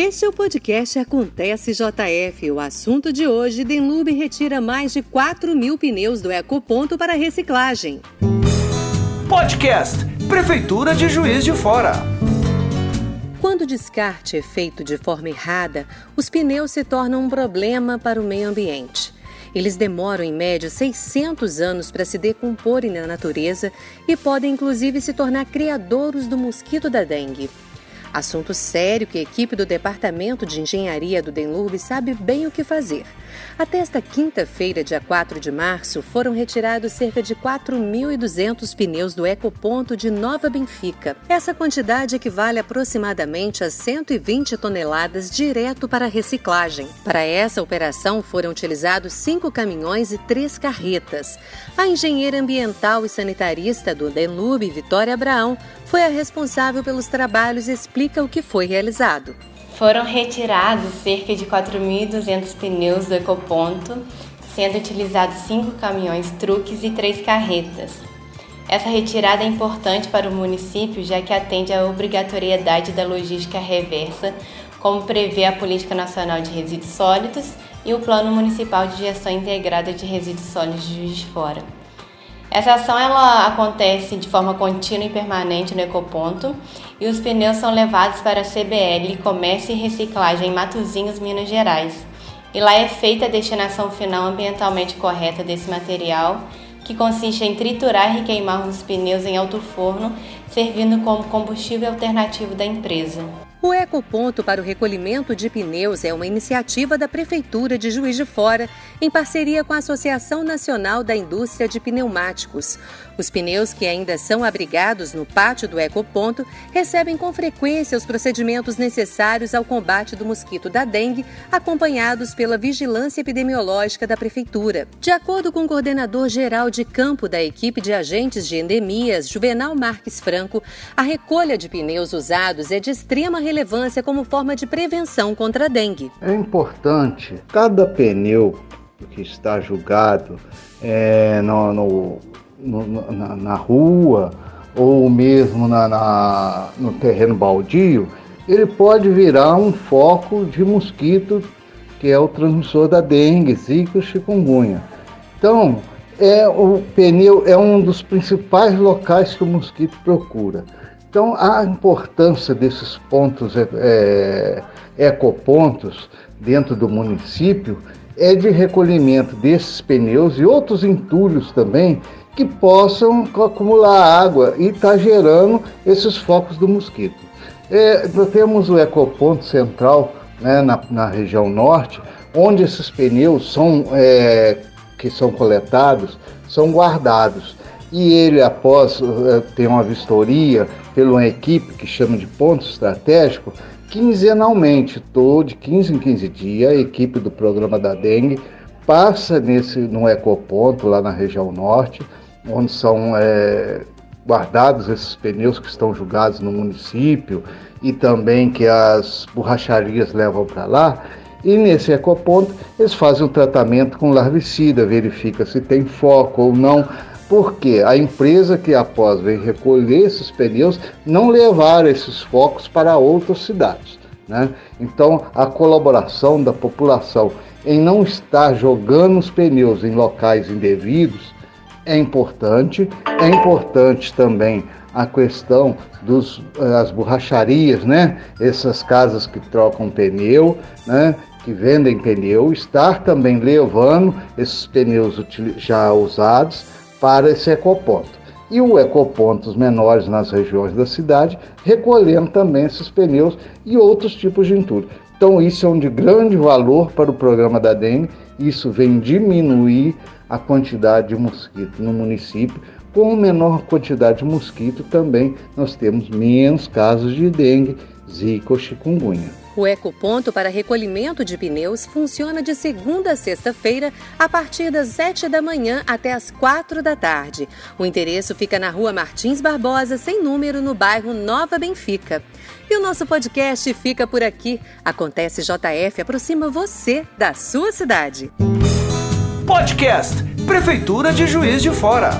Este é o podcast Acontece JF. O assunto de hoje: Denlube retira mais de 4 mil pneus do Ecoponto para reciclagem. Podcast Prefeitura de Juiz de Fora. Quando o descarte é feito de forma errada, os pneus se tornam um problema para o meio ambiente. Eles demoram em média 600 anos para se decomporem na natureza e podem inclusive se tornar criadouros do mosquito da dengue. Assunto sério que a equipe do Departamento de Engenharia do Denlurb sabe bem o que fazer. Até esta quinta-feira, dia 4 de março, foram retirados cerca de 4.200 pneus do Ecoponto de Nova Benfica. Essa quantidade equivale aproximadamente a 120 toneladas direto para reciclagem. Para essa operação foram utilizados cinco caminhões e três carretas. A engenheira ambiental e sanitarista do Denlube, Vitória Abraão, foi a responsável pelos trabalhos e explica o que foi realizado. Foram retirados cerca de 4.200 pneus do ecoponto, sendo utilizados cinco caminhões truques e três carretas. Essa retirada é importante para o município, já que atende à obrigatoriedade da logística reversa, como prevê a Política Nacional de Resíduos Sólidos e o Plano Municipal de Gestão Integrada de Resíduos Sólidos de Juiz de Fora. Essa ação ela acontece de forma contínua e permanente no ecoponto e os pneus são levados para a CBL Comércio e Reciclagem em Matozinhos, Minas Gerais. E lá é feita a destinação final ambientalmente correta desse material, que consiste em triturar e queimar os pneus em alto forno, servindo como combustível alternativo da empresa. O Ecoponto para o recolhimento de pneus é uma iniciativa da Prefeitura de Juiz de Fora, em parceria com a Associação Nacional da Indústria de Pneumáticos. Os pneus que ainda são abrigados no pátio do Ecoponto recebem com frequência os procedimentos necessários ao combate do mosquito da dengue, acompanhados pela vigilância epidemiológica da Prefeitura. De acordo com o coordenador geral de campo da equipe de agentes de endemias, Juvenal Marques Franco, a recolha de pneus usados é de extrema relevância como forma de prevenção contra a dengue. É importante cada pneu que está julgado é, no, no, no, na, na, rua ou mesmo na, na, no terreno baldio, ele pode virar um foco de mosquito que é o transmissor da dengue, zika chikungunya. Então, é, o pneu é um dos principais locais que o mosquito procura. Então, a importância desses pontos, é, é, ecopontos, dentro do município, é de recolhimento desses pneus e outros entulhos também que possam acumular água e estar tá gerando esses focos do mosquito. É, nós temos o ecoponto central né, na, na, região norte, onde esses pneus são, é, que são coletados são guardados e ele, após uh, ter uma vistoria pela uma equipe que chama de ponto estratégico, quinzenalmente, todo de 15 em 15 dias, a equipe do programa da dengue passa nesse no ecoponto lá na região norte, onde são é, guardados esses pneus que estão julgados no município e também que as borracharias levam para lá. E nesse ecoponto eles fazem um tratamento com larvicida, verifica se tem foco ou não, porque a empresa que após vem recolher esses pneus não levar esses focos para outras cidades. Né? Então, a colaboração da população em não estar jogando os pneus em locais indevidos é importante. É importante também a questão das eh, borracharias, né? Essas casas que trocam pneu, né? Que vendem pneu, estar também levando esses pneus já usados para esse ecoponto. E o ecopontos menores nas regiões da cidade, recolhendo também esses pneus e outros tipos de entulho. Então isso é um de grande valor para o programa da dengue, isso vem diminuir a quantidade de mosquito no município. Com menor quantidade de mosquito também nós temos menos casos de dengue, zika ou chikungunya. O ecoponto para recolhimento de pneus funciona de segunda a sexta-feira, a partir das 7 da manhã até as 4 da tarde. O endereço fica na rua Martins Barbosa, sem número, no bairro Nova Benfica. E o nosso podcast fica por aqui. Acontece JF aproxima você da sua cidade. Podcast Prefeitura de Juiz de Fora.